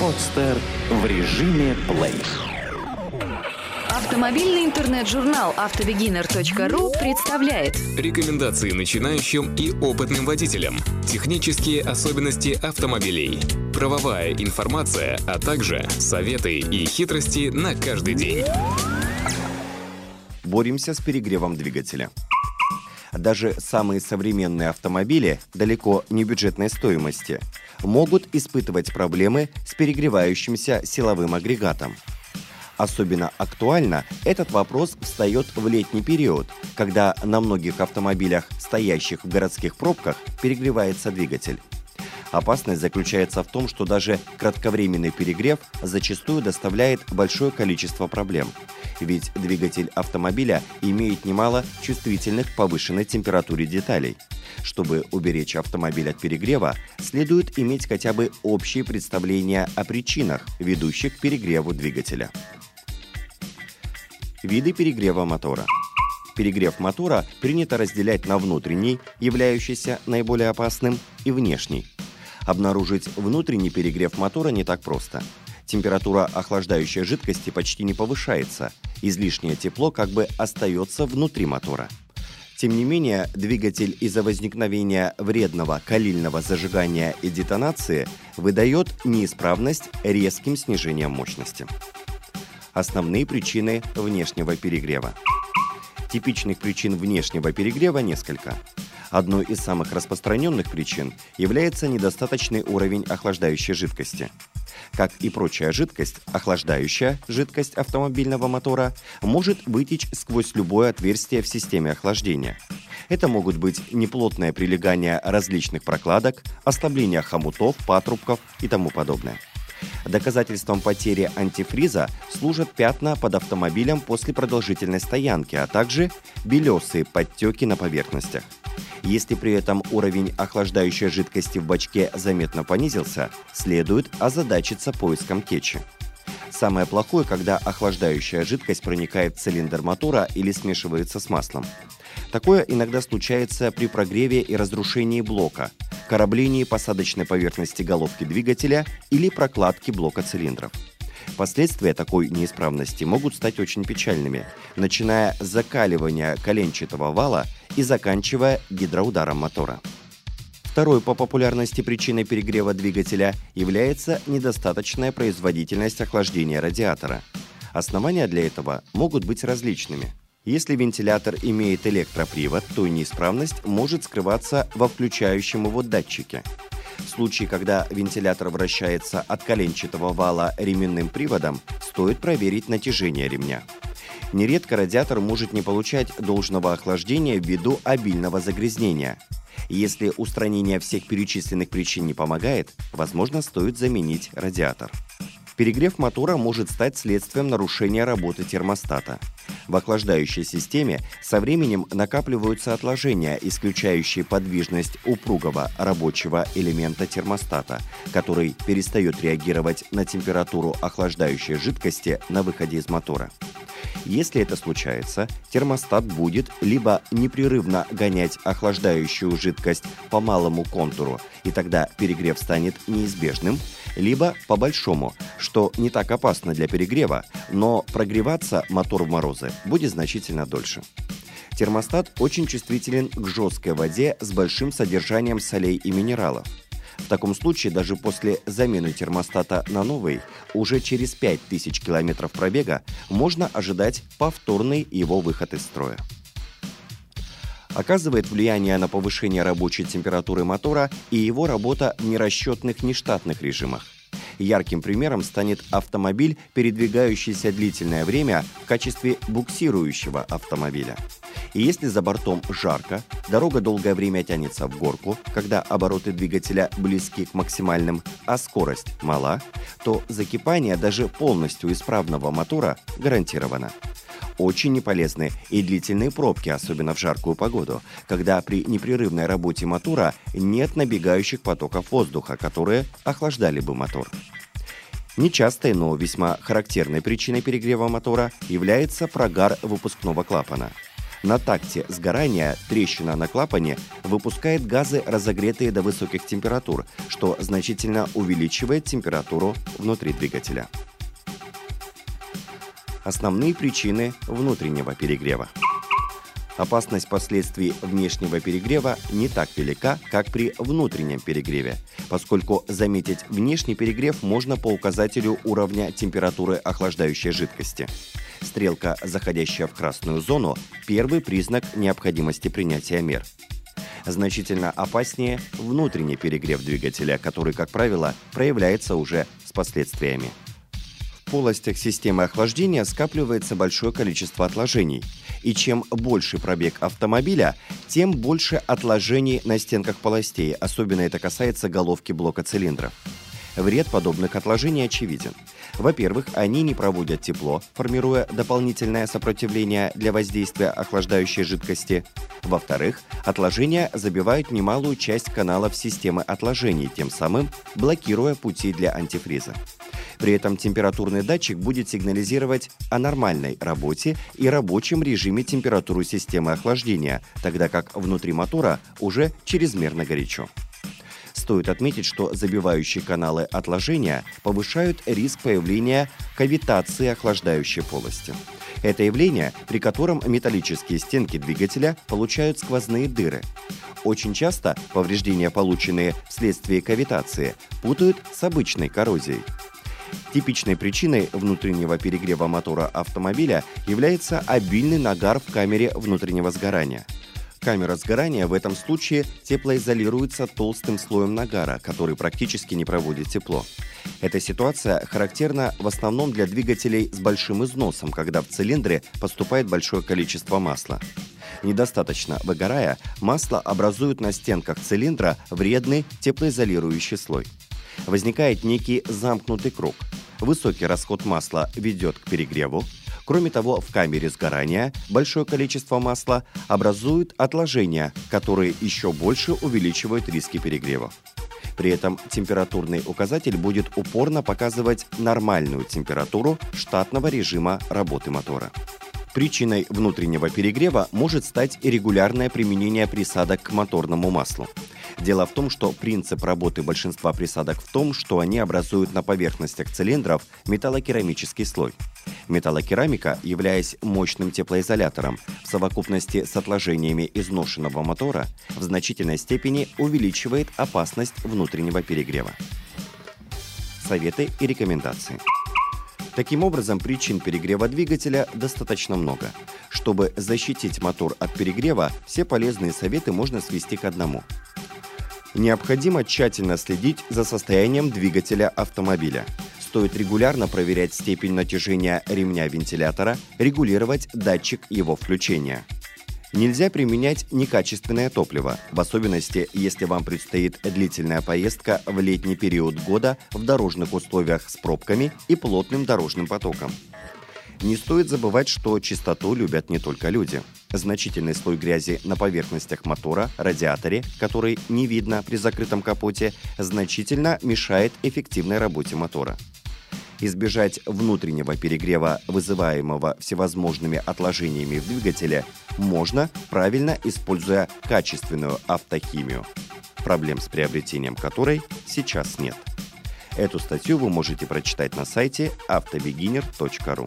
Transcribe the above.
Подстер в режиме плей. Автомобильный интернет-журнал автобегинер.ру представляет Рекомендации начинающим и опытным водителям. Технические особенности автомобилей. Правовая информация, а также советы и хитрости на каждый день. Боремся с перегревом двигателя. Даже самые современные автомобили далеко не бюджетной стоимости могут испытывать проблемы с перегревающимся силовым агрегатом. Особенно актуально этот вопрос встает в летний период, когда на многих автомобилях, стоящих в городских пробках, перегревается двигатель. Опасность заключается в том, что даже кратковременный перегрев зачастую доставляет большое количество проблем. Ведь двигатель автомобиля имеет немало чувствительных к повышенной температуре деталей. Чтобы уберечь автомобиль от перегрева, следует иметь хотя бы общие представления о причинах, ведущих к перегреву двигателя. Виды перегрева мотора. Перегрев мотора принято разделять на внутренний, являющийся наиболее опасным, и внешний, Обнаружить внутренний перегрев мотора не так просто. Температура охлаждающей жидкости почти не повышается, излишнее тепло как бы остается внутри мотора. Тем не менее, двигатель из-за возникновения вредного калильного зажигания и детонации выдает неисправность резким снижением мощности. Основные причины внешнего перегрева. Типичных причин внешнего перегрева несколько. Одной из самых распространенных причин является недостаточный уровень охлаждающей жидкости. Как и прочая жидкость, охлаждающая жидкость автомобильного мотора может вытечь сквозь любое отверстие в системе охлаждения. Это могут быть неплотное прилегание различных прокладок, ослабление хомутов, патрубков и тому подобное. Доказательством потери антифриза служат пятна под автомобилем после продолжительной стоянки, а также белесые подтеки на поверхностях. Если при этом уровень охлаждающей жидкости в бачке заметно понизился, следует озадачиться поиском течи. Самое плохое, когда охлаждающая жидкость проникает в цилиндр мотора или смешивается с маслом. Такое иногда случается при прогреве и разрушении блока, кораблении посадочной поверхности головки двигателя или прокладке блока цилиндров. Последствия такой неисправности могут стать очень печальными, начиная с закаливания коленчатого вала и заканчивая гидроударом мотора. Второй по популярности причиной перегрева двигателя является недостаточная производительность охлаждения радиатора. Основания для этого могут быть различными. Если вентилятор имеет электропривод, то неисправность может скрываться во включающем его датчике. В случае, когда вентилятор вращается от коленчатого вала ременным приводом, стоит проверить натяжение ремня. Нередко радиатор может не получать должного охлаждения ввиду обильного загрязнения. Если устранение всех перечисленных причин не помогает, возможно, стоит заменить радиатор. Перегрев мотора может стать следствием нарушения работы термостата. В охлаждающей системе со временем накапливаются отложения, исключающие подвижность упругого рабочего элемента термостата, который перестает реагировать на температуру охлаждающей жидкости на выходе из мотора. Если это случается, термостат будет либо непрерывно гонять охлаждающую жидкость по малому контуру, и тогда перегрев станет неизбежным, либо по большому, что не так опасно для перегрева, но прогреваться мотор в морозы будет значительно дольше. Термостат очень чувствителен к жесткой воде с большим содержанием солей и минералов. В таком случае даже после замены термостата на новый, уже через 5000 км пробега можно ожидать повторный его выход из строя. Оказывает влияние на повышение рабочей температуры мотора и его работа в нерасчетных нештатных режимах. Ярким примером станет автомобиль, передвигающийся длительное время в качестве буксирующего автомобиля. И если за бортом жарко, дорога долгое время тянется в горку, когда обороты двигателя близки к максимальным, а скорость мала, то закипание даже полностью исправного мотора гарантировано. Очень неполезны и длительные пробки, особенно в жаркую погоду, когда при непрерывной работе мотора нет набегающих потоков воздуха, которые охлаждали бы мотор. Нечастой, но весьма характерной причиной перегрева мотора является прогар выпускного клапана. На такте сгорания трещина на клапане выпускает газы, разогретые до высоких температур, что значительно увеличивает температуру внутри двигателя. Основные причины внутреннего перегрева. Опасность последствий внешнего перегрева не так велика, как при внутреннем перегреве, поскольку заметить внешний перегрев можно по указателю уровня температуры охлаждающей жидкости. Стрелка, заходящая в красную зону, первый признак необходимости принятия мер. Значительно опаснее внутренний перегрев двигателя, который, как правило, проявляется уже с последствиями полостях системы охлаждения скапливается большое количество отложений. И чем больше пробег автомобиля, тем больше отложений на стенках полостей, особенно это касается головки блока цилиндров. Вред подобных отложений очевиден. Во-первых, они не проводят тепло, формируя дополнительное сопротивление для воздействия охлаждающей жидкости. Во-вторых, отложения забивают немалую часть каналов системы отложений, тем самым блокируя пути для антифриза. При этом температурный датчик будет сигнализировать о нормальной работе и рабочем режиме температуры системы охлаждения, тогда как внутри мотора уже чрезмерно горячо. Стоит отметить, что забивающие каналы отложения повышают риск появления кавитации охлаждающей полости. Это явление, при котором металлические стенки двигателя получают сквозные дыры. Очень часто повреждения, полученные вследствие кавитации, путают с обычной коррозией. Типичной причиной внутреннего перегрева мотора автомобиля является обильный нагар в камере внутреннего сгорания. Камера сгорания в этом случае теплоизолируется толстым слоем нагара, который практически не проводит тепло. Эта ситуация характерна в основном для двигателей с большим износом, когда в цилиндре поступает большое количество масла. Недостаточно выгорая, масло образует на стенках цилиндра вредный теплоизолирующий слой возникает некий замкнутый круг. Высокий расход масла ведет к перегреву. Кроме того, в камере сгорания большое количество масла образует отложения, которые еще больше увеличивают риски перегрева. При этом температурный указатель будет упорно показывать нормальную температуру штатного режима работы мотора. Причиной внутреннего перегрева может стать регулярное применение присадок к моторному маслу. Дело в том, что принцип работы большинства присадок в том, что они образуют на поверхностях цилиндров металлокерамический слой. Металлокерамика, являясь мощным теплоизолятором, в совокупности с отложениями изношенного мотора, в значительной степени увеличивает опасность внутреннего перегрева. Советы и рекомендации. Таким образом, причин перегрева двигателя достаточно много. Чтобы защитить мотор от перегрева, все полезные советы можно свести к одному – Необходимо тщательно следить за состоянием двигателя автомобиля. Стоит регулярно проверять степень натяжения ремня вентилятора, регулировать датчик его включения. Нельзя применять некачественное топливо, в особенности, если вам предстоит длительная поездка в летний период года в дорожных условиях с пробками и плотным дорожным потоком. Не стоит забывать, что чистоту любят не только люди. Значительный слой грязи на поверхностях мотора, радиаторе, который не видно при закрытом капоте, значительно мешает эффективной работе мотора. Избежать внутреннего перегрева, вызываемого всевозможными отложениями в двигателе, можно, правильно используя качественную автохимию, проблем с приобретением которой сейчас нет. Эту статью вы можете прочитать на сайте автобегинер.ру.